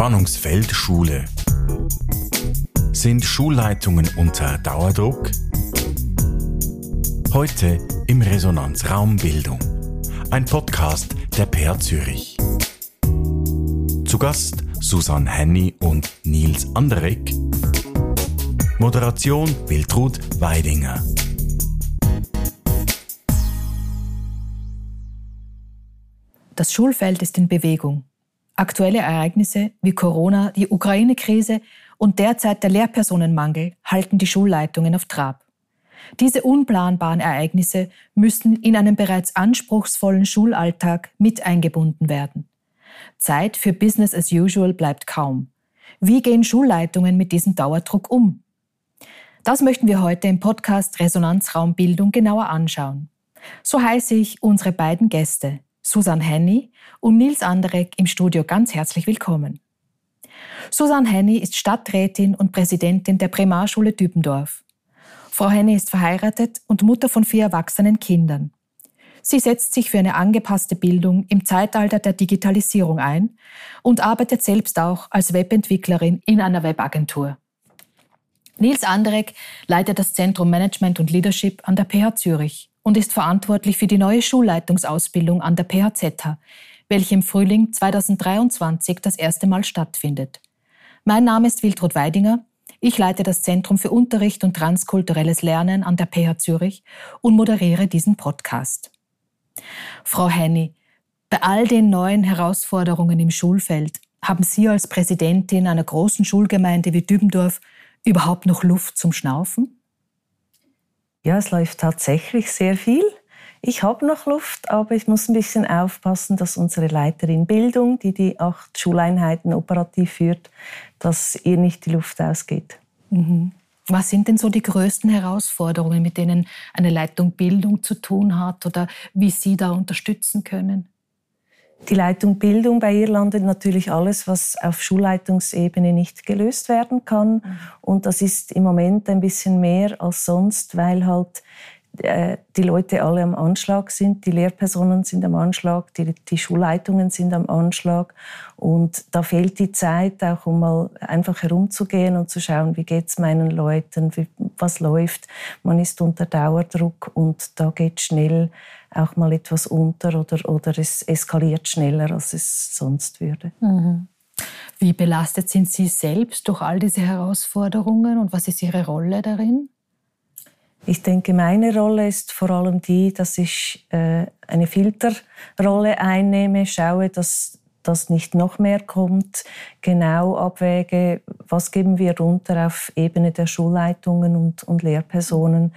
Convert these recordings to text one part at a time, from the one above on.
Spannungsfeld Schule. Sind Schulleitungen unter Dauerdruck? Heute im Resonanzraum Bildung. Ein Podcast der PR Zürich. Zu Gast Susanne Henny und Nils Anderegg. Moderation Wiltrud Weidinger. Das Schulfeld ist in Bewegung. Aktuelle Ereignisse wie Corona, die Ukraine-Krise und derzeit der Lehrpersonenmangel halten die Schulleitungen auf Trab. Diese unplanbaren Ereignisse müssen in einen bereits anspruchsvollen Schulalltag mit eingebunden werden. Zeit für Business as usual bleibt kaum. Wie gehen Schulleitungen mit diesem Dauerdruck um? Das möchten wir heute im Podcast Resonanzraumbildung genauer anschauen. So heiße ich unsere beiden Gäste, Susan Henny und Nils Anderegg im Studio ganz herzlich willkommen. Susan Henny ist Stadträtin und Präsidentin der Primarschule Dübendorf. Frau Henny ist verheiratet und Mutter von vier erwachsenen Kindern. Sie setzt sich für eine angepasste Bildung im Zeitalter der Digitalisierung ein und arbeitet selbst auch als Webentwicklerin in einer Webagentur. Nils Anderegg leitet das Zentrum Management und Leadership an der PH Zürich und ist verantwortlich für die neue Schulleitungsausbildung an der PHZ, welche im Frühling 2023 das erste Mal stattfindet. Mein Name ist Wiltrud Weidinger. Ich leite das Zentrum für Unterricht und transkulturelles Lernen an der PH Zürich und moderiere diesen Podcast. Frau Henny, bei all den neuen Herausforderungen im Schulfeld haben Sie als Präsidentin einer großen Schulgemeinde wie Dübendorf überhaupt noch Luft zum Schnaufen? Ja, es läuft tatsächlich sehr viel. Ich habe noch Luft, aber ich muss ein bisschen aufpassen, dass unsere Leiterin Bildung, die die acht Schuleinheiten operativ führt, dass ihr nicht die Luft ausgeht. Mhm. Was sind denn so die größten Herausforderungen, mit denen eine Leitung Bildung zu tun hat oder wie Sie da unterstützen können? Die Leitung Bildung bei ihr landet natürlich alles, was auf Schulleitungsebene nicht gelöst werden kann. Mhm. Und das ist im Moment ein bisschen mehr als sonst, weil halt äh, die Leute alle am Anschlag sind, die Lehrpersonen sind am Anschlag, die, die Schulleitungen sind am Anschlag und da fehlt die Zeit auch, um mal einfach herumzugehen und zu schauen, wie geht es meinen Leuten, wie, was läuft. Man ist unter Dauerdruck und da geht schnell auch mal etwas unter oder, oder es eskaliert schneller, als es sonst würde. Mhm. Wie belastet sind Sie selbst durch all diese Herausforderungen und was ist Ihre Rolle darin? Ich denke, meine Rolle ist vor allem die, dass ich äh, eine Filterrolle einnehme, schaue, dass dass nicht noch mehr kommt, genau abwäge, was geben wir runter auf Ebene der Schulleitungen und, und Lehrpersonen,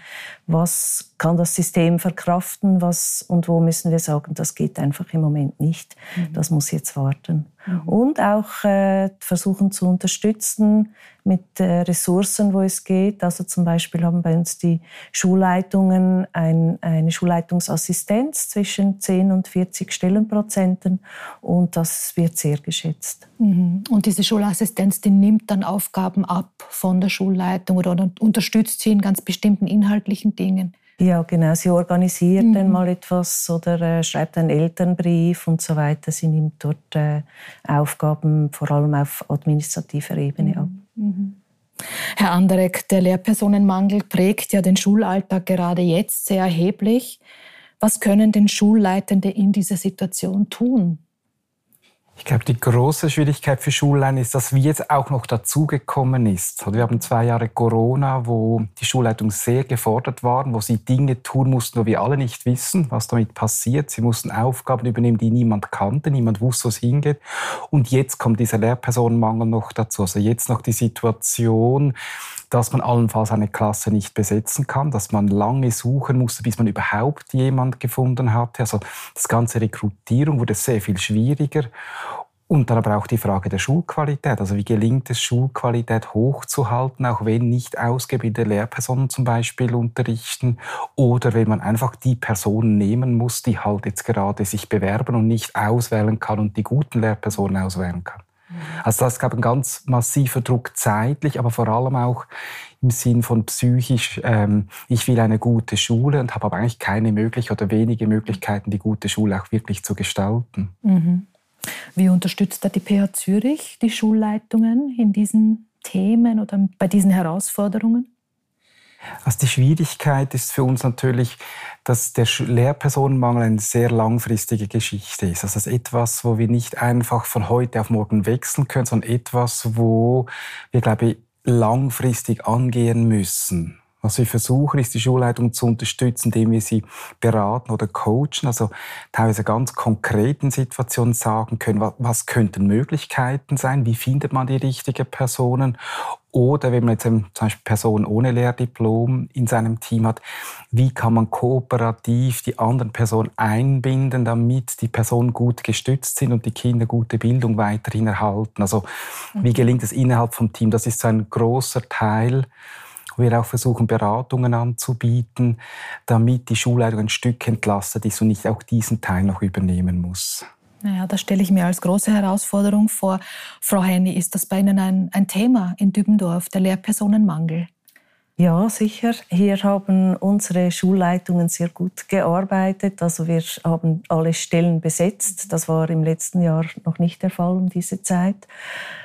was kann das System verkraften was, und wo müssen wir sagen, das geht einfach im Moment nicht, mhm. das muss jetzt warten. Mhm. Und auch äh, versuchen zu unterstützen mit äh, Ressourcen, wo es geht. Also zum Beispiel haben bei uns die Schulleitungen ein, eine Schulleitungsassistenz zwischen 10 und 40 Stellenprozenten und das wird sehr geschätzt. Mhm. Und diese Schulassistenz, die nimmt dann Aufgaben ab von der Schulleitung oder unterstützt sie in ganz bestimmten inhaltlichen Dingen? Ja, genau. Sie organisiert mhm. dann mal etwas oder äh, schreibt einen Elternbrief und so weiter. Sie nimmt dort äh, Aufgaben vor allem auf administrativer Ebene mhm. ab. Mhm. Herr Anderek, der Lehrpersonenmangel prägt ja den Schulalltag gerade jetzt sehr erheblich. Was können denn Schulleitende in dieser Situation tun? Ich glaube, die große Schwierigkeit für Schulleiter ist, dass wie jetzt auch noch dazugekommen ist. Wir haben zwei Jahre Corona, wo die Schulleitung sehr gefordert waren, wo sie Dinge tun mussten, wo wir alle nicht wissen, was damit passiert. Sie mussten Aufgaben übernehmen, die niemand kannte, niemand wusste, wo es hingeht. Und jetzt kommt dieser Lehrpersonenmangel noch dazu. Also jetzt noch die Situation, dass man allenfalls eine Klasse nicht besetzen kann, dass man lange suchen musste, bis man überhaupt jemand gefunden hatte. Also das ganze Rekrutierung wurde sehr viel schwieriger. Und dann aber auch die Frage der Schulqualität. Also wie gelingt es, Schulqualität hochzuhalten, auch wenn nicht ausgebildete Lehrpersonen zum Beispiel unterrichten oder wenn man einfach die Personen nehmen muss, die halt jetzt gerade sich bewerben und nicht auswählen kann und die guten Lehrpersonen auswählen kann. Also das gab ein ganz massiver Druck zeitlich, aber vor allem auch im Sinn von psychisch, ähm, ich will eine gute Schule und habe aber eigentlich keine Möglichkeit oder wenige Möglichkeiten, die gute Schule auch wirklich zu gestalten. Mhm. Wie unterstützt da die PH Zürich die Schulleitungen in diesen Themen oder bei diesen Herausforderungen? Also die Schwierigkeit ist für uns natürlich, dass der Lehrpersonenmangel eine sehr langfristige Geschichte ist. Also das ist etwas, wo wir nicht einfach von heute auf morgen wechseln können, sondern etwas, wo wir, glaube ich, langfristig angehen müssen. Was wir versuchen, ist die Schulleitung zu unterstützen, indem wir sie beraten oder coachen, also teilweise ganz konkreten Situationen sagen können, was könnten Möglichkeiten sein, wie findet man die richtigen Personen oder wenn man jetzt zum Beispiel Personen ohne Lehrdiplom in seinem Team hat, wie kann man kooperativ die anderen Personen einbinden, damit die Personen gut gestützt sind und die Kinder gute Bildung weiterhin erhalten. Also wie mhm. gelingt es innerhalb vom Team? Das ist so ein großer Teil wir auch versuchen, Beratungen anzubieten, damit die Schulleitung ein Stück entlastet ist und nicht auch diesen Teil noch übernehmen muss. Naja, das stelle ich mir als große Herausforderung vor. Frau Henny, ist das bei Ihnen ein, ein Thema in Dübendorf, der Lehrpersonenmangel? Ja, sicher. Hier haben unsere Schulleitungen sehr gut gearbeitet. Also wir haben alle Stellen besetzt. Das war im letzten Jahr noch nicht der Fall um diese Zeit.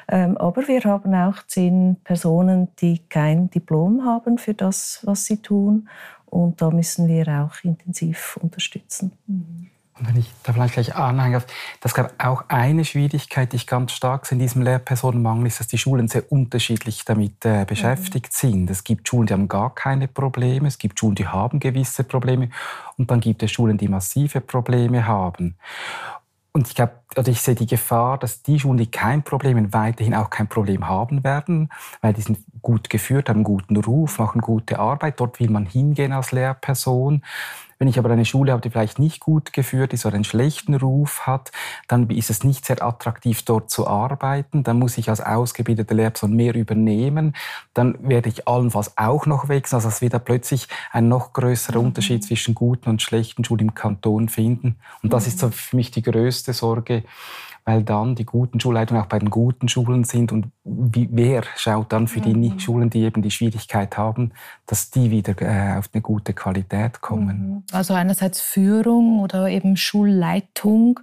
Ähm, aber wir haben auch zehn Personen, die kein Diplom haben für das, was sie tun. Und da müssen wir auch intensiv unterstützen. Mhm. Und wenn ich da vielleicht gleich anhängen darf, das glaube auch eine Schwierigkeit, die ich ganz stark sehe in diesem Lehrpersonenmangel, ist, dass die Schulen sehr unterschiedlich damit äh, beschäftigt mhm. sind. Es gibt Schulen, die haben gar keine Probleme, es gibt Schulen, die haben gewisse Probleme und dann gibt es Schulen, die massive Probleme haben. Und ich glaube, oder ich sehe die Gefahr, dass die Schulen, die kein Problem weiterhin auch kein Problem haben werden, weil die sind gut geführt, haben einen guten Ruf, machen gute Arbeit. Dort will man hingehen als Lehrperson. Wenn ich aber eine Schule habe, die vielleicht nicht gut geführt ist oder einen schlechten Ruf hat, dann ist es nicht sehr attraktiv, dort zu arbeiten. Dann muss ich als ausgebildete Lehrperson mehr übernehmen. Dann werde ich allenfalls auch noch wechseln. Also es wird da plötzlich ein noch größerer mhm. Unterschied zwischen guten und schlechten Schulen im Kanton finden. Und das ist so für mich die größte Sorge, weil dann die guten Schulleitungen auch bei den guten Schulen sind und wie, wer schaut dann für die mhm. Schulen, die eben die Schwierigkeit haben, dass die wieder äh, auf eine gute Qualität kommen. Mhm. Also einerseits Führung oder eben Schulleitung,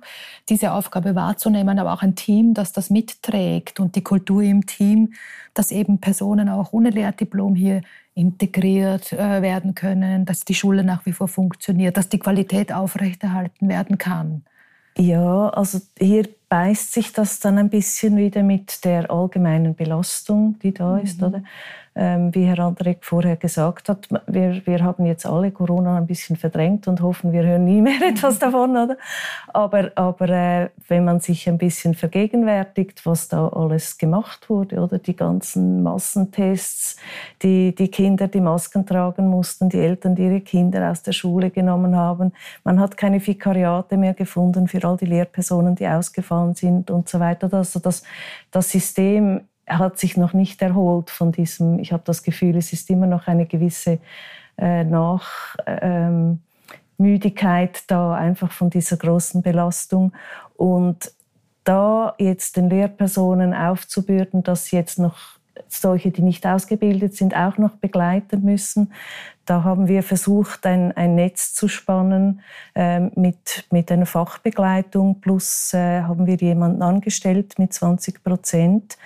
diese Aufgabe wahrzunehmen, aber auch ein Team, das das mitträgt und die Kultur im Team, dass eben Personen auch ohne Lehrdiplom hier integriert äh, werden können, dass die Schule nach wie vor funktioniert, dass die Qualität aufrechterhalten werden kann. Ja, also hier beißt sich das dann ein bisschen wieder mit der allgemeinen Belastung, die da ist, mhm. oder? Ähm, wie Herr Andrek vorher gesagt hat, wir, wir haben jetzt alle Corona ein bisschen verdrängt und hoffen, wir hören nie mehr etwas davon. Oder? Aber, aber äh, wenn man sich ein bisschen vergegenwärtigt, was da alles gemacht wurde, oder die ganzen Massentests, die, die Kinder, die Masken tragen mussten, die Eltern, die ihre Kinder aus der Schule genommen haben, man hat keine Vikariate mehr gefunden für all die Lehrpersonen, die ausgefallen sind und so weiter. Also das, das System hat sich noch nicht erholt von diesem, ich habe das Gefühl, es ist immer noch eine gewisse äh, Nachmüdigkeit ähm, da, einfach von dieser großen Belastung. Und da jetzt den Lehrpersonen aufzubürden, dass sie jetzt noch solche, die nicht ausgebildet sind, auch noch begleiten müssen. Da haben wir versucht, ein, ein Netz zu spannen äh, mit, mit einer Fachbegleitung. Plus äh, haben wir jemanden angestellt mit 20 Prozent,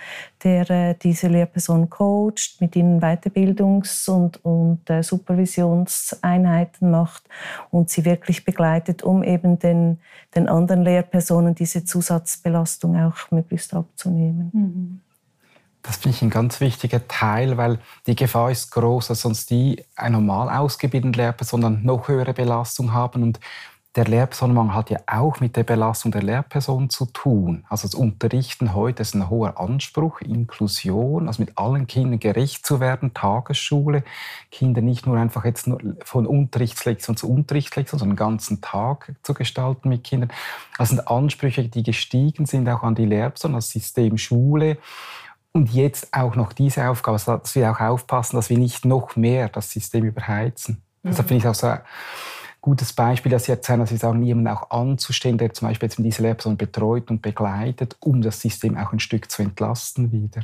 der äh, diese Lehrperson coacht, mit ihnen Weiterbildungs- und, und äh, Supervisionseinheiten macht und sie wirklich begleitet, um eben den, den anderen Lehrpersonen diese Zusatzbelastung auch möglichst abzunehmen. Mhm. Das finde ich ein ganz wichtiger Teil, weil die Gefahr ist groß, dass sonst die ein normal ausgebildete Lehrperson dann noch höhere Belastung haben. Und der Lehrpersonenmangel hat ja auch mit der Belastung der Lehrperson zu tun. Also das Unterrichten heute ist ein hoher Anspruch, Inklusion, also mit allen Kindern gerecht zu werden, Tagesschule, Kinder nicht nur einfach jetzt nur von Unterrichtslektion zu Unterrichtslektion, sondern den ganzen Tag zu gestalten mit Kindern. Das sind Ansprüche, die gestiegen sind auch an die Lehrperson, das System Schule. Und jetzt auch noch diese Aufgabe, also, dass wir auch aufpassen, dass wir nicht noch mehr das System überheizen. Mhm. Deshalb finde ich auch so ein gutes Beispiel, dass Sie erzählen, dass Sie sagen, jemanden auch anzustehen, der zum Beispiel jetzt diese Lehrperson betreut und begleitet, um das System auch ein Stück zu entlasten wieder.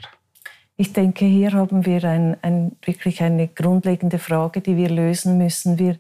Ich denke, hier haben wir ein, ein, wirklich eine grundlegende Frage, die wir lösen müssen. Wir,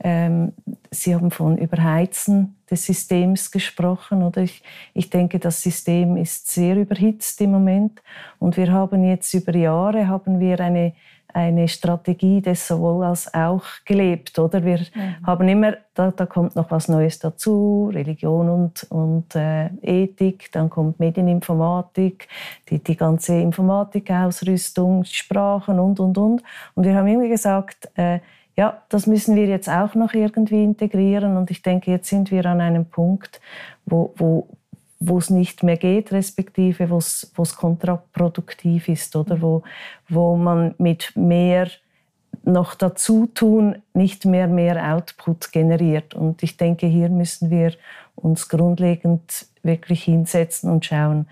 ähm, Sie haben von Überheizen des Systems gesprochen. Oder ich, ich denke, das System ist sehr überhitzt im Moment. Und wir haben jetzt über Jahre haben wir eine eine Strategie des sowohl als auch gelebt, oder? Wir mhm. haben immer, da, da, kommt noch was Neues dazu, Religion und, und äh, Ethik, dann kommt Medieninformatik, die, die ganze Informatikausrüstung, Sprachen und, und, und. Und wir haben immer gesagt, äh, ja, das müssen wir jetzt auch noch irgendwie integrieren. Und ich denke, jetzt sind wir an einem Punkt, wo, wo, wo es nicht mehr geht, respektive wo es, wo es kontraproduktiv ist oder wo, wo man mit mehr noch dazu tun nicht mehr mehr Output generiert. Und ich denke, hier müssen wir uns grundlegend wirklich hinsetzen und schauen,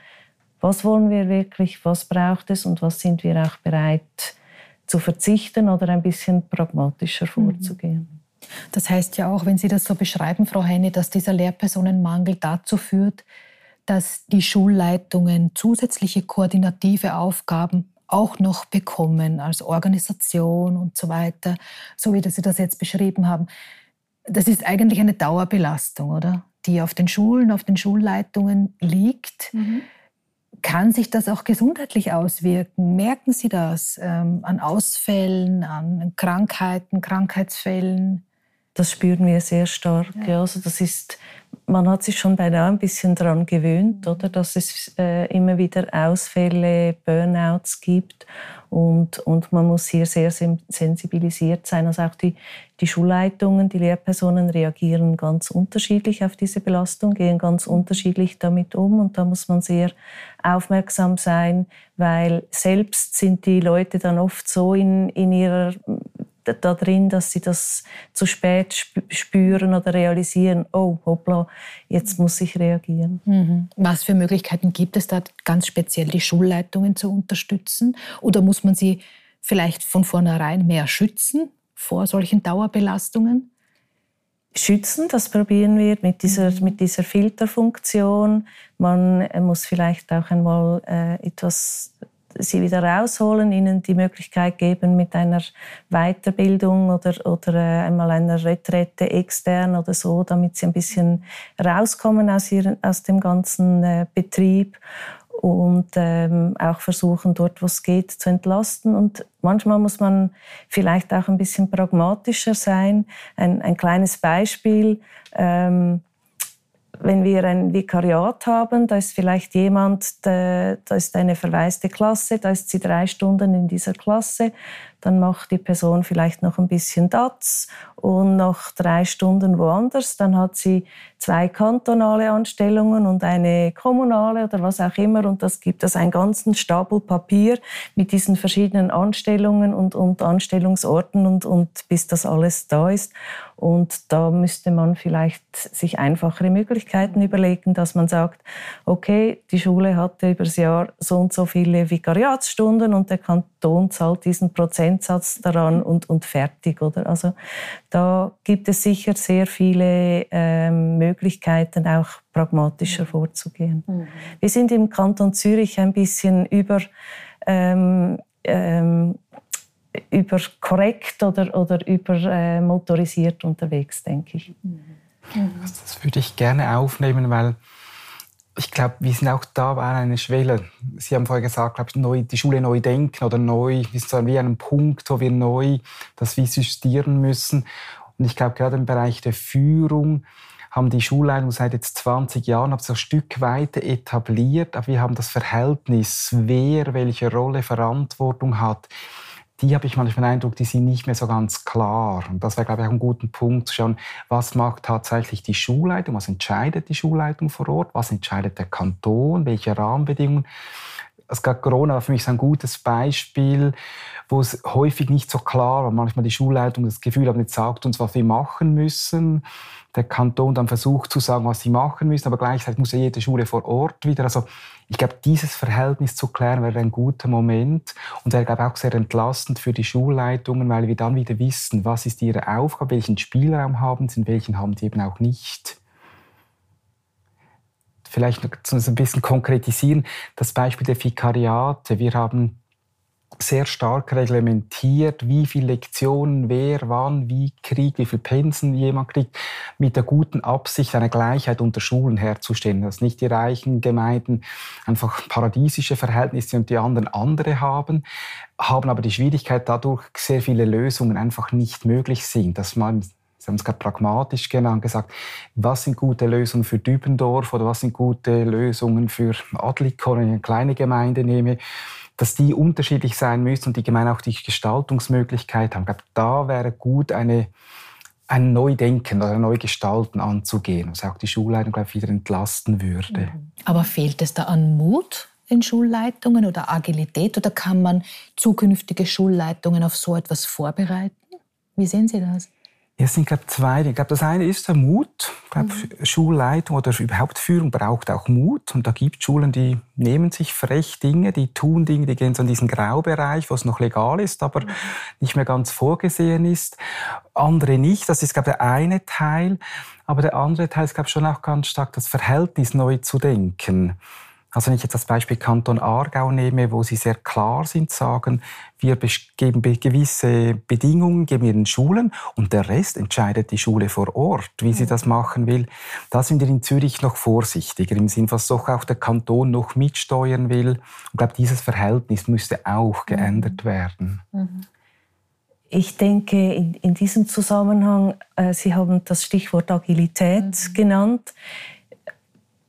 was wollen wir wirklich, was braucht es und was sind wir auch bereit zu verzichten oder ein bisschen pragmatischer mhm. vorzugehen. Das heißt ja auch, wenn Sie das so beschreiben, Frau Heine, dass dieser Lehrpersonenmangel dazu führt, dass die Schulleitungen zusätzliche koordinative Aufgaben auch noch bekommen als Organisation und so weiter, so wie Sie das jetzt beschrieben haben. Das ist eigentlich eine Dauerbelastung, oder? Die auf den Schulen, auf den Schulleitungen liegt. Mhm. Kann sich das auch gesundheitlich auswirken? Merken Sie das ähm, an Ausfällen, an Krankheiten, Krankheitsfällen? Das spüren wir sehr stark. Ja. Also das ist man hat sich schon beinahe ein bisschen daran gewöhnt, oder, dass es äh, immer wieder Ausfälle, Burnouts gibt. Und, und man muss hier sehr sensibilisiert sein. Also auch die, die Schulleitungen, die Lehrpersonen reagieren ganz unterschiedlich auf diese Belastung, gehen ganz unterschiedlich damit um. Und da muss man sehr aufmerksam sein, weil selbst sind die Leute dann oft so in, in ihrer da drin, dass sie das zu spät spüren oder realisieren, oh, hoppla, jetzt muss ich reagieren. Mhm. Was für Möglichkeiten gibt es da ganz speziell, die Schulleitungen zu unterstützen? Oder muss man sie vielleicht von vornherein mehr schützen vor solchen Dauerbelastungen? Schützen, das probieren wir mit dieser, mhm. mit dieser Filterfunktion. Man muss vielleicht auch einmal äh, etwas sie wieder rausholen, ihnen die Möglichkeit geben mit einer Weiterbildung oder, oder äh, einmal einer Retrette extern oder so, damit sie ein bisschen rauskommen aus, ihren, aus dem ganzen äh, Betrieb und ähm, auch versuchen, dort, wo es geht, zu entlasten. Und manchmal muss man vielleicht auch ein bisschen pragmatischer sein. Ein, ein kleines Beispiel. Ähm, wenn wir ein Vikariat haben, da ist vielleicht jemand, da ist eine verwaiste Klasse, da ist sie drei Stunden in dieser Klasse, dann macht die Person vielleicht noch ein bisschen DATS und noch drei Stunden woanders, dann hat sie zwei kantonale Anstellungen und eine kommunale oder was auch immer und das gibt es einen ganzen Stapel Papier mit diesen verschiedenen Anstellungen und, und Anstellungsorten und, und bis das alles da ist. Und da müsste man vielleicht sich einfachere Möglichkeiten überlegen, dass man sagt, okay, die Schule hatte über das Jahr so und so viele Vikariatsstunden und der Kanton zahlt diesen Prozentsatz daran und, und fertig. Oder? Also da gibt es sicher sehr viele ähm, Möglichkeiten, auch pragmatischer mhm. vorzugehen. Mhm. Wir sind im Kanton Zürich ein bisschen über ähm, ähm, über korrekt oder, oder über äh, motorisiert unterwegs, denke ich. Mhm. Das würde ich gerne aufnehmen, weil ich glaube, wir sind auch da bei einer Schwelle. Sie haben vorher gesagt, glaube ich, neu, die Schule neu denken oder neu, wir sind wie einem Punkt, wo wir neu das justieren müssen. Und ich glaube, gerade im Bereich der Führung haben die Schulleitung seit jetzt 20 Jahren so ein Stück weit etabliert, aber wir haben das Verhältnis, wer welche Rolle Verantwortung hat die habe ich manchmal den Eindruck, die sind nicht mehr so ganz klar. Und das wäre, glaube ich, auch ein guter Punkt zu schauen, was macht tatsächlich die Schulleitung, was entscheidet die Schulleitung vor Ort, was entscheidet der Kanton, welche Rahmenbedingungen. Es gab Corona war für mich so ein gutes Beispiel, wo es häufig nicht so klar war. Manchmal die Schulleitung das Gefühl hat, jetzt sagt uns, was wir machen müssen. Der Kanton dann versucht zu sagen, was sie machen müssen, aber gleichzeitig muss ja jede Schule vor Ort wieder. Also ich glaube, dieses Verhältnis zu klären wäre ein guter Moment und wäre, glaube ich, auch sehr entlastend für die Schulleitungen, weil wir dann wieder wissen, was ist ihre Aufgabe, welchen Spielraum haben sie und welchen haben sie eben auch nicht. Vielleicht noch ein bisschen konkretisieren, das Beispiel der Vikariate. Wir haben sehr stark reglementiert, wie viele Lektionen wer wann wie kriegt, wie viele Pensen jemand kriegt, mit der guten Absicht, eine Gleichheit unter Schulen herzustellen, dass nicht die reichen Gemeinden einfach paradiesische Verhältnisse und die anderen andere haben, haben aber die Schwierigkeit dadurch sehr viele Lösungen einfach nicht möglich sind, dass man Sie haben es gerade pragmatisch genannt, gesagt, was sind gute Lösungen für Dübendorf oder was sind gute Lösungen für Adlikon, eine kleine Gemeinde nehme dass die unterschiedlich sein müssen und die Gemeinde auch die Gestaltungsmöglichkeit haben. Ich glaube, da wäre gut, eine, ein Neudenken oder ein Neugestalten anzugehen, was auch die Schulleitung glaube ich, wieder entlasten würde. Mhm. Aber fehlt es da an Mut in Schulleitungen oder Agilität oder kann man zukünftige Schulleitungen auf so etwas vorbereiten? Wie sehen Sie das? Es sind, glaube zwei Dinge. Ich glaube, das eine ist der Mut. Ich glaube, mhm. Schulleitung oder überhaupt Führung braucht auch Mut. Und da gibt es Schulen, die nehmen sich frech Dinge, die tun Dinge, die gehen so in diesen Graubereich, wo es noch legal ist, aber mhm. nicht mehr ganz vorgesehen ist. Andere nicht. Das ist, glaube ich, der eine Teil. Aber der andere Teil ist, glaube ich, schon auch ganz stark das Verhältnis neu zu denken. Also wenn ich jetzt das Beispiel Kanton Aargau nehme, wo sie sehr klar sind, sagen, wir geben gewisse Bedingungen, geben wir den Schulen und der Rest entscheidet die Schule vor Ort, wie sie das machen will. Da sind wir in Zürich noch vorsichtiger, im Sinne, was doch auch der Kanton noch mitsteuern will. Ich glaube, dieses Verhältnis müsste auch mhm. geändert werden. Mhm. Ich denke, in, in, diesem Zusammenhang, äh, Sie haben das Stichwort Agilität mhm. genannt.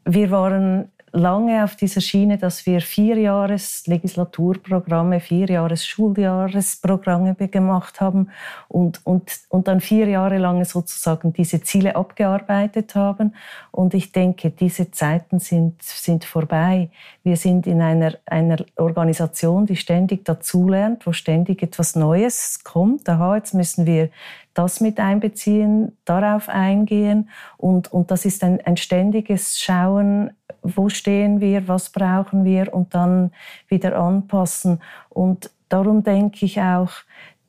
Wir waren lange auf dieser Schiene, dass wir vier Jahres Legislaturprogramme, vier Jahres Schuljahresprogramme gemacht haben und, und, und dann vier Jahre lang sozusagen diese Ziele abgearbeitet haben. Und ich denke, diese Zeiten sind, sind vorbei. Wir sind in einer, einer Organisation, die ständig dazulernt, wo ständig etwas Neues kommt. Aha, jetzt müssen wir das mit einbeziehen, darauf eingehen. Und, und das ist ein, ein ständiges Schauen, wo stehen wir, was brauchen wir und dann wieder anpassen. Und darum denke ich auch,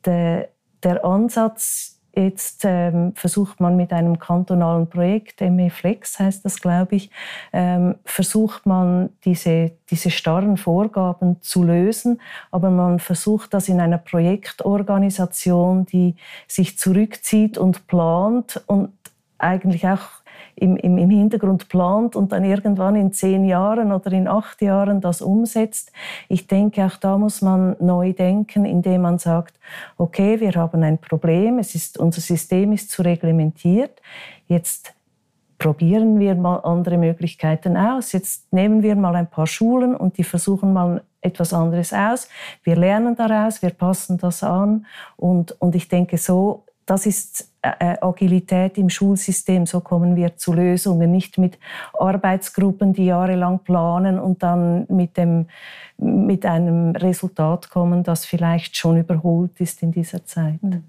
der, der Ansatz, Jetzt ähm, versucht man mit einem kantonalen Projekt, ME Flex heißt das, glaube ich, ähm, versucht man diese, diese starren Vorgaben zu lösen, aber man versucht das in einer Projektorganisation, die sich zurückzieht und plant und eigentlich auch im, im, im Hintergrund plant und dann irgendwann in zehn Jahren oder in acht Jahren das umsetzt. Ich denke, auch da muss man neu denken, indem man sagt, okay, wir haben ein Problem, es ist, unser System ist zu reglementiert, jetzt probieren wir mal andere Möglichkeiten aus. Jetzt nehmen wir mal ein paar Schulen und die versuchen mal etwas anderes aus. Wir lernen daraus, wir passen das an und, und ich denke, so das ist äh, äh, Agilität im Schulsystem. So kommen wir zu Lösungen, nicht mit Arbeitsgruppen, die jahrelang planen und dann mit, dem, mit einem Resultat kommen, das vielleicht schon überholt ist in dieser Zeit. Mhm.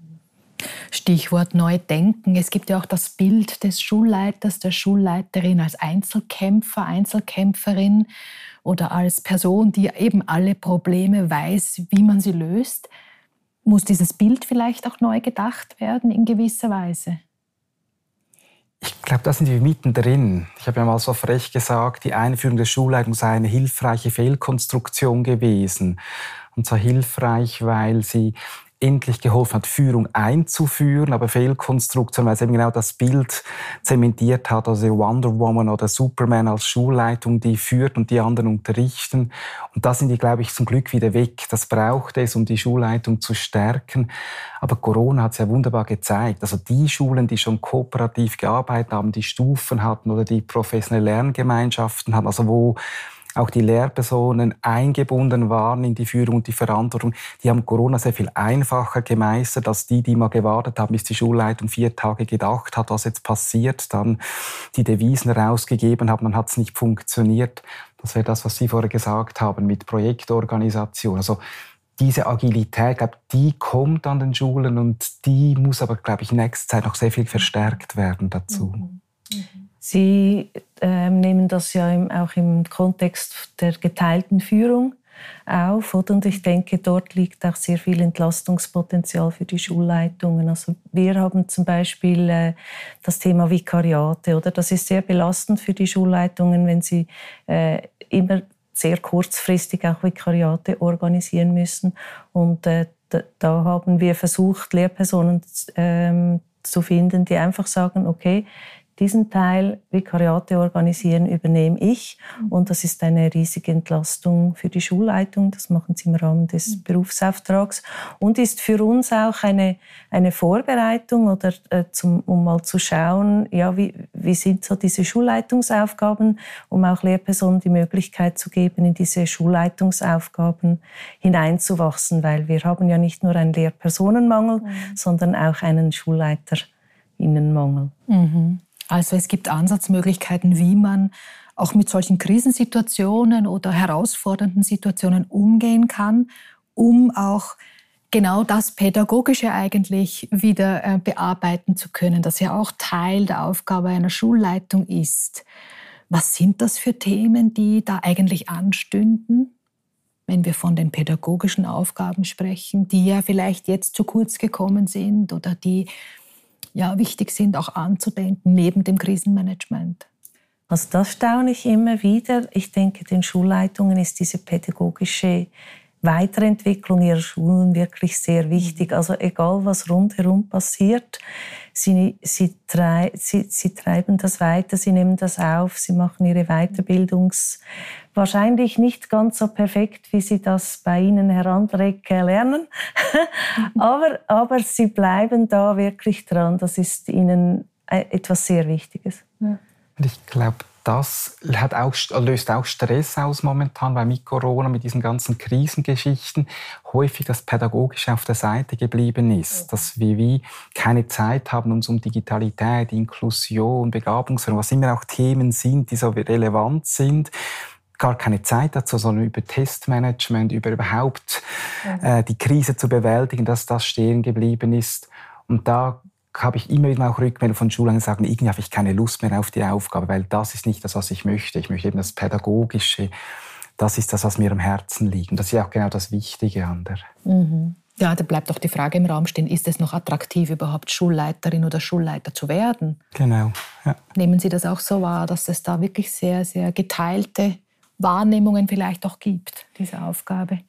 Stichwort neu denken. Es gibt ja auch das Bild des Schulleiters, der Schulleiterin als Einzelkämpfer, Einzelkämpferin oder als Person, die eben alle Probleme weiß, wie man sie löst. Muss dieses Bild vielleicht auch neu gedacht werden in gewisser Weise? Ich glaube, da sind wir mittendrin. Ich habe ja mal so frech gesagt, die Einführung der Schulleitung sei eine hilfreiche Fehlkonstruktion gewesen. Und zwar hilfreich, weil sie endlich geholfen hat, Führung einzuführen, aber Fehlkonstruktion, weil es eben genau das Bild zementiert hat, also Wonder Woman oder Superman als Schulleitung, die führt und die anderen unterrichten. Und da sind die, glaube ich, zum Glück wieder weg. Das braucht es, um die Schulleitung zu stärken. Aber Corona hat es ja wunderbar gezeigt. Also die Schulen, die schon kooperativ gearbeitet haben, die Stufen hatten oder die professionelle Lerngemeinschaften hatten, also wo auch die Lehrpersonen eingebunden waren in die Führung und die Verantwortung, die haben Corona sehr viel einfacher gemeistert als die, die mal gewartet haben, bis die Schulleitung vier Tage gedacht hat, was jetzt passiert, dann die Devisen rausgegeben haben, dann hat es nicht funktioniert. Das wäre das, was Sie vorher gesagt haben mit Projektorganisation. Also diese Agilität, glaube die kommt an den Schulen und die muss aber, glaube ich, in nächster Zeit noch sehr viel verstärkt werden dazu. Mhm. Mhm. Sie äh, nehmen das ja im, auch im Kontext der geteilten Führung auf. Oder? Und ich denke, dort liegt auch sehr viel Entlastungspotenzial für die Schulleitungen. Also wir haben zum Beispiel äh, das Thema Vikariate. Oder? Das ist sehr belastend für die Schulleitungen, wenn sie äh, immer sehr kurzfristig auch Vikariate organisieren müssen. Und äh, da haben wir versucht, Lehrpersonen ähm, zu finden, die einfach sagen, okay, diesen Teil Vikariate organisieren übernehme ich und das ist eine riesige Entlastung für die Schulleitung. Das machen sie im Rahmen des mhm. Berufsauftrags und ist für uns auch eine, eine Vorbereitung oder äh, zum, um mal zu schauen, ja, wie, wie sind so diese Schulleitungsaufgaben, um auch Lehrpersonen die Möglichkeit zu geben, in diese Schulleitungsaufgaben hineinzuwachsen, weil wir haben ja nicht nur einen Lehrpersonenmangel, mhm. sondern auch einen Schulleiterinnenmangel. Mhm. Also es gibt Ansatzmöglichkeiten, wie man auch mit solchen Krisensituationen oder herausfordernden Situationen umgehen kann, um auch genau das Pädagogische eigentlich wieder äh, bearbeiten zu können, das ja auch Teil der Aufgabe einer Schulleitung ist. Was sind das für Themen, die da eigentlich anstünden, wenn wir von den pädagogischen Aufgaben sprechen, die ja vielleicht jetzt zu kurz gekommen sind oder die ja, wichtig sind, auch anzudenken, neben dem Krisenmanagement? Also das staune ich immer wieder. Ich denke, den Schulleitungen ist diese pädagogische Weiterentwicklung ihrer Schulen wirklich sehr wichtig. Mhm. Also egal, was rundherum passiert, sie, sie, trei sie, sie treiben das weiter, sie nehmen das auf, sie machen ihre Weiterbildungs... Wahrscheinlich nicht ganz so perfekt, wie sie das bei Ihnen, Herr lernen. aber, aber sie bleiben da wirklich dran. Das ist ihnen äh, etwas sehr Wichtiges. Ja. Ich glaube, das hat auch, löst auch Stress aus momentan, weil mit Corona, mit diesen ganzen Krisengeschichten häufig das Pädagogische auf der Seite geblieben ist. Dass wir wie keine Zeit haben, uns um Digitalität, Inklusion, Begabungsförderung, was immer auch Themen sind, die so relevant sind, gar keine Zeit dazu, sondern über Testmanagement, über überhaupt äh, die Krise zu bewältigen, dass das stehen geblieben ist. Und da habe ich immer wieder auch Rückmeldungen von Schulen, die sagen, irgendwie habe ich keine Lust mehr auf die Aufgabe, weil das ist nicht das, was ich möchte. Ich möchte eben das Pädagogische. Das ist das, was mir am Herzen liegt. Und das ist ja auch genau das Wichtige an der. Mhm. Ja, da bleibt doch die Frage im Raum stehen, ist es noch attraktiv, überhaupt Schulleiterin oder Schulleiter zu werden? Genau. Ja. Nehmen Sie das auch so wahr, dass es da wirklich sehr, sehr geteilte Wahrnehmungen vielleicht auch gibt, diese Aufgabe?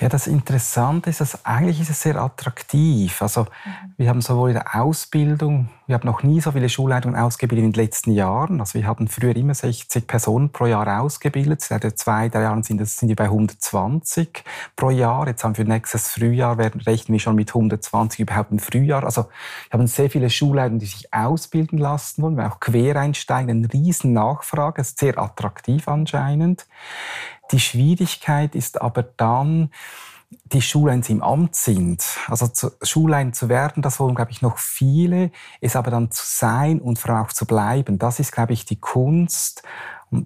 Ja, das Interessante ist, dass eigentlich ist es sehr attraktiv. Also wir haben sowohl in der Ausbildung, wir haben noch nie so viele Schulleitungen ausgebildet in den letzten Jahren. Also wir hatten früher immer 60 Personen pro Jahr ausgebildet. Seit zwei, drei Jahren sind, das, sind wir bei 120 pro Jahr. Jetzt haben wir nächstes Frühjahr, werden, rechnen wir schon mit 120 überhaupt im Frühjahr. Also wir haben sehr viele Schulleitungen, die sich ausbilden lassen wollen. Wir haben auch Quereinsteiger, eine riesen Nachfrage, das ist sehr attraktiv anscheinend. Die Schwierigkeit ist aber dann, die Schulen im Amt sind. Also zu, Schullein zu werden, das wollen, glaube ich, noch viele. Es aber dann zu sein und vor allem auch zu bleiben, das ist, glaube ich, die Kunst.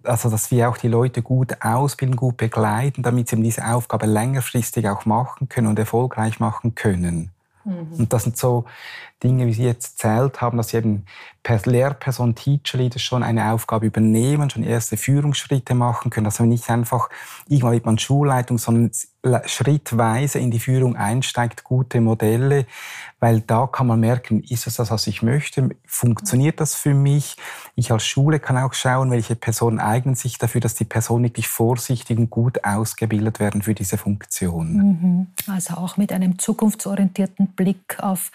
Also, dass wir auch die Leute gut ausbilden, gut begleiten, damit sie diese Aufgabe längerfristig auch machen können und erfolgreich machen können. Mhm. Und das sind so Dinge, wie Sie jetzt erzählt haben, dass Sie eben per Lehrperson, Teacher Leader schon eine Aufgabe übernehmen, schon erste Führungsschritte machen können, dass man nicht einfach irgendwann wird man Schulleitung, sondern schrittweise in die Führung einsteigt, gute Modelle, weil da kann man merken, ist es das, was ich möchte? Funktioniert das für mich? Ich als Schule kann auch schauen, welche Personen eignen sich dafür, dass die Personen wirklich vorsichtig und gut ausgebildet werden für diese Funktion. Mhm. Also auch mit einem zukunftsorientierten Blick auf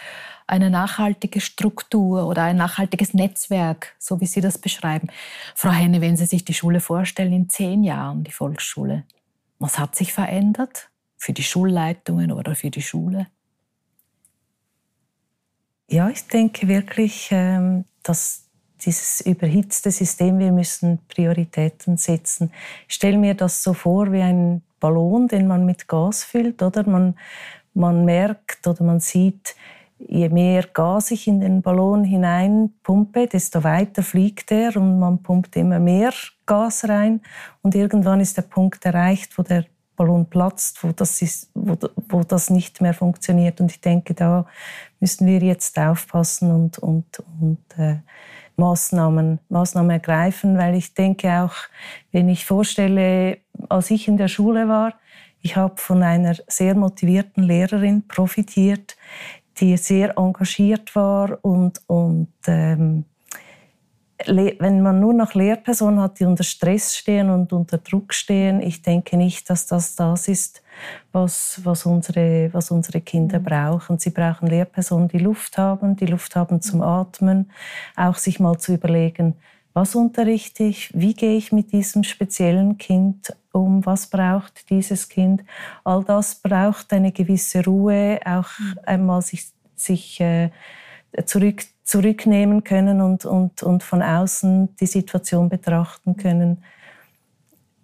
eine nachhaltige Struktur oder ein nachhaltiges Netzwerk, so wie Sie das beschreiben. Frau Henne, wenn Sie sich die Schule vorstellen in zehn Jahren, die Volksschule, was hat sich verändert für die Schulleitungen oder für die Schule? Ja, ich denke wirklich, ähm, dass dieses überhitzte System, wir müssen Prioritäten setzen. Ich stelle mir das so vor wie ein Ballon, den man mit Gas füllt, oder? Man, man merkt oder man sieht, je mehr Gas ich in den Ballon hineinpumpe, desto weiter fliegt er und man pumpt immer mehr Gas rein und irgendwann ist der Punkt erreicht, wo der Ballon platzt, wo das, ist, wo, wo das nicht mehr funktioniert. Und ich denke, da müssen wir jetzt aufpassen und, und, und äh, Maßnahmen, Maßnahmen ergreifen, weil ich denke auch, wenn ich vorstelle, als ich in der Schule war, ich habe von einer sehr motivierten Lehrerin profitiert, die sehr engagiert war und, und ähm, wenn man nur noch Lehrpersonen hat, die unter Stress stehen und unter Druck stehen, ich denke nicht, dass das das ist, was, was, unsere, was unsere Kinder mhm. brauchen. Sie brauchen Lehrpersonen, die Luft haben, die Luft haben zum Atmen, auch sich mal zu überlegen, was unterrichte ich, wie gehe ich mit diesem speziellen Kind um, was braucht dieses Kind. All das braucht eine gewisse Ruhe, auch mhm. einmal sich, sich äh, zurück, zurücknehmen können und, und, und von außen die Situation betrachten können.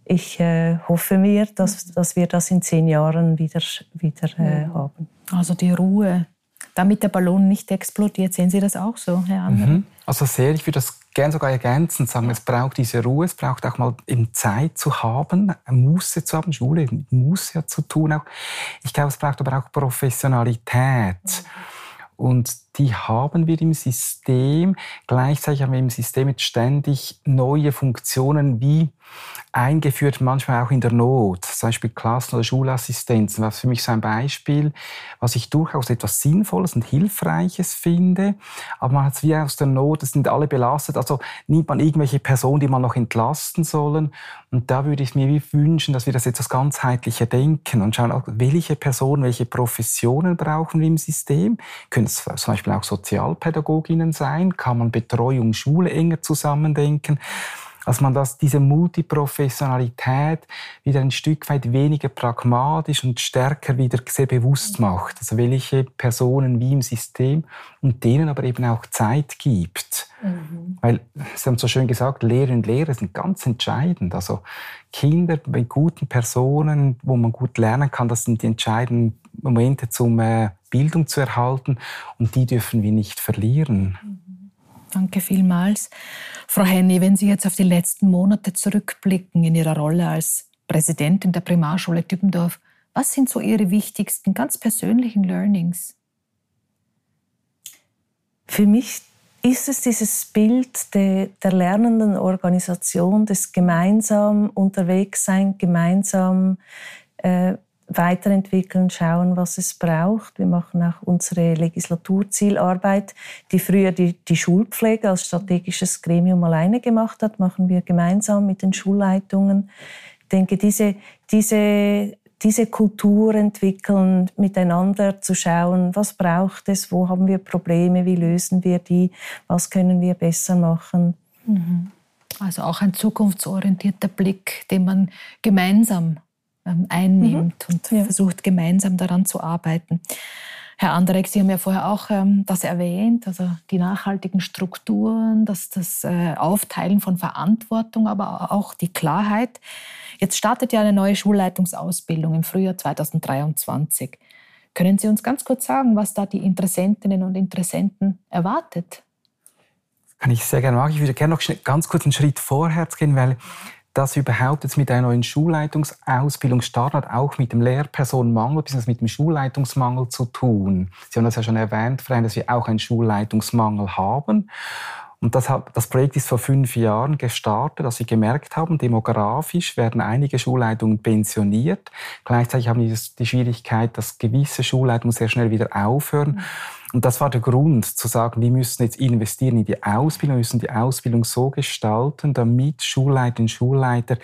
Ich äh, hoffe mir, dass, dass wir das in zehn Jahren wieder, wieder äh, mhm. haben. Also die Ruhe, damit der Ballon nicht explodiert. Sehen Sie das auch so, Herr Ander? Mhm. Also sehr, ich würde das gerne sogar ergänzend sagen, es braucht diese Ruhe, es braucht auch mal eben Zeit zu haben, Muße zu haben, Schule muss ja zu tun auch. Ich glaube, es braucht aber auch Professionalität. Und die haben wir im System. Gleichzeitig haben wir im System jetzt ständig neue Funktionen wie eingeführt, manchmal auch in der Not. Zum Beispiel Klassen- oder Schulassistenzen was für mich so ein Beispiel, was ich durchaus etwas Sinnvolles und Hilfreiches finde. Aber man hat es wie aus der Not, es sind alle belastet. Also nimmt man irgendwelche Personen, die man noch entlasten sollen. Und da würde ich mir wie wünschen, dass wir das etwas ganzheitlicher denken und schauen, welche Personen, welche Professionen brauchen wir im System. Können es zum Beispiel auch Sozialpädagoginnen sein? Kann man Betreuung, Schule enger zusammendenken? dass man das, diese Multiprofessionalität wieder ein Stück weit weniger pragmatisch und stärker wieder sehr bewusst macht. Also welche Personen wie im System und denen aber eben auch Zeit gibt. Mhm. Weil, Sie haben so schön gesagt, Lehrerinnen und Lehrer sind ganz entscheidend. Also Kinder bei guten Personen, wo man gut lernen kann, das sind die entscheidenden Momente zum äh, Bildung zu erhalten und die dürfen wir nicht verlieren. Mhm. Danke vielmals. Frau Henny, wenn Sie jetzt auf die letzten Monate zurückblicken in Ihrer Rolle als Präsidentin der Primarschule Dübendorf, was sind so Ihre wichtigsten, ganz persönlichen Learnings? Für mich ist es dieses Bild der, der lernenden Organisation, des gemeinsam unterwegs sein, gemeinsam äh, weiterentwickeln, schauen, was es braucht. Wir machen auch unsere Legislaturzielarbeit, die früher die, die Schulpflege als strategisches Gremium alleine gemacht hat, machen wir gemeinsam mit den Schulleitungen. Ich denke, diese, diese, diese Kultur entwickeln, miteinander zu schauen, was braucht es, wo haben wir Probleme, wie lösen wir die, was können wir besser machen. Mhm. Also auch ein zukunftsorientierter Blick, den man gemeinsam einnimmt mhm. und ja. versucht gemeinsam daran zu arbeiten. Herr Anderek, Sie haben ja vorher auch ähm, das erwähnt, also die nachhaltigen Strukturen, das, das äh, Aufteilen von Verantwortung, aber auch die Klarheit. Jetzt startet ja eine neue Schulleitungsausbildung im Frühjahr 2023. Können Sie uns ganz kurz sagen, was da die Interessentinnen und Interessenten erwartet? Kann ich sehr gerne machen. Ich würde gerne noch ganz kurz einen Schritt vorwärts gehen, weil dass überhaupt jetzt mit einer neuen Schulleitungsausbildung startet, auch mit dem Lehrpersonenmangel bzw. mit dem Schulleitungsmangel zu tun. Sie haben das ja schon erwähnt, Freien, dass wir auch einen Schulleitungsmangel haben. Und das, hat, das Projekt ist vor fünf Jahren gestartet, dass wir gemerkt haben, demografisch werden einige Schulleitungen pensioniert. Gleichzeitig haben wir die Schwierigkeit, dass gewisse Schulleitungen sehr schnell wieder aufhören. Mhm. Und das war der Grund, zu sagen, wir müssen jetzt investieren in die Ausbildung, wir müssen die Ausbildung so gestalten, damit Schulleiterinnen und Schulleiter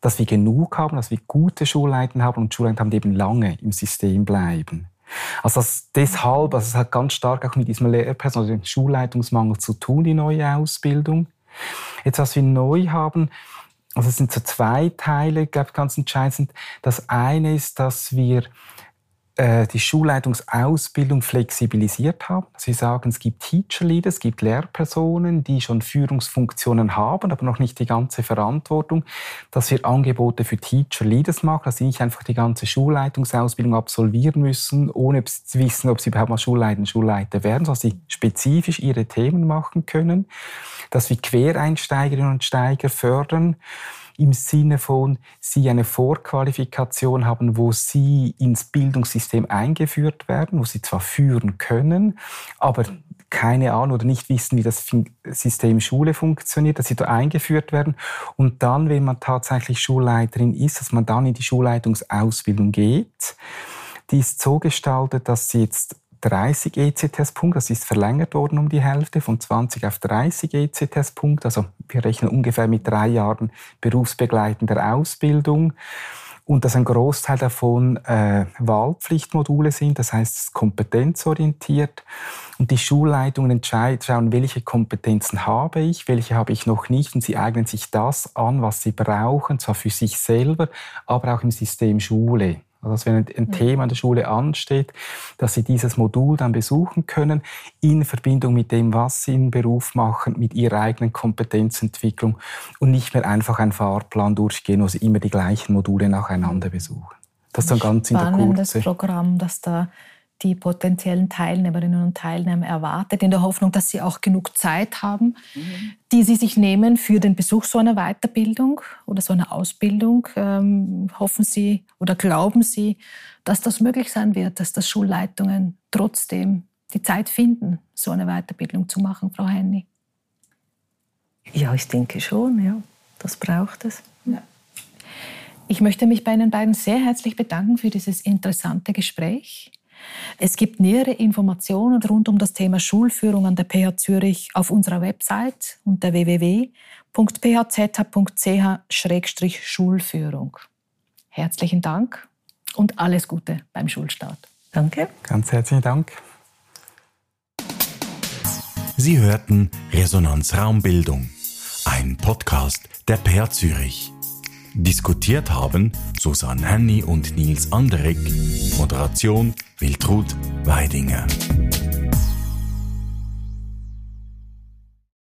dass wir genug haben, dass wir gute Schulleiter haben und Schulleiter haben, die eben lange im System bleiben. Also das, deshalb, also es hat ganz stark auch mit diesem Lehrperson, also dem Schulleitungsmangel zu tun, die neue Ausbildung. Jetzt, was wir neu haben, also es sind so zwei Teile, glaube ich, ganz entscheidend. Das eine ist, dass wir die Schulleitungsausbildung flexibilisiert haben. Sie sagen, es gibt Teacher Leaders, es gibt Lehrpersonen, die schon Führungsfunktionen haben, aber noch nicht die ganze Verantwortung, dass wir Angebote für Teacher Leaders machen, dass sie nicht einfach die ganze Schulleitungsausbildung absolvieren müssen, ohne zu wissen, ob sie überhaupt mal Schulleiter Schulleiter werden, sondern sie spezifisch ihre Themen machen können, dass wir Quereinsteigerinnen und Steiger fördern, im Sinne von, sie eine Vorqualifikation haben, wo sie ins Bildungssystem eingeführt werden, wo sie zwar führen können, aber keine Ahnung oder nicht wissen, wie das System Schule funktioniert, dass sie da eingeführt werden. Und dann, wenn man tatsächlich Schulleiterin ist, dass man dann in die Schulleitungsausbildung geht. Die ist so gestaltet, dass sie jetzt 30 ECTS-Punkte. Das ist verlängert worden um die Hälfte, von 20 auf 30 ECTS-Punkte. Also wir rechnen ungefähr mit drei Jahren berufsbegleitender Ausbildung und dass ein Großteil davon äh, Wahlpflichtmodule sind, das heißt kompetenzorientiert. Und die Schulleitungen entscheiden, schauen, welche Kompetenzen habe ich, welche habe ich noch nicht und sie eignen sich das an, was sie brauchen, zwar für sich selber, aber auch im System Schule. Also dass wenn ein, ein Thema an der Schule ansteht, dass sie dieses Modul dann besuchen können, in Verbindung mit dem, was sie im Beruf machen, mit ihrer eigenen Kompetenzentwicklung und nicht mehr einfach einen Fahrplan durchgehen, wo sie immer die gleichen Module nacheinander besuchen. Das ist dann ganz in der Kurze. Programm, das da die potenziellen Teilnehmerinnen und Teilnehmer erwartet, in der Hoffnung, dass sie auch genug Zeit haben, mhm. die sie sich nehmen für den Besuch so einer Weiterbildung oder so einer Ausbildung. Ähm, hoffen Sie oder glauben Sie, dass das möglich sein wird, dass das Schulleitungen trotzdem die Zeit finden, so eine Weiterbildung zu machen, Frau Henny? Ja, ich denke schon, ja. Das braucht es. Ja. Ich möchte mich bei Ihnen beiden sehr herzlich bedanken für dieses interessante Gespräch. Es gibt nähere Informationen rund um das Thema Schulführung an der PH Zürich auf unserer Website unter www.phz.ch-schulführung. Herzlichen Dank und alles Gute beim Schulstart. Danke. Ganz herzlichen Dank. Sie hörten Resonanz Raumbildung, ein Podcast der PH Zürich. Diskutiert haben Susanne Henny und Nils Anderegg. Moderation Wiltrud Weidinger.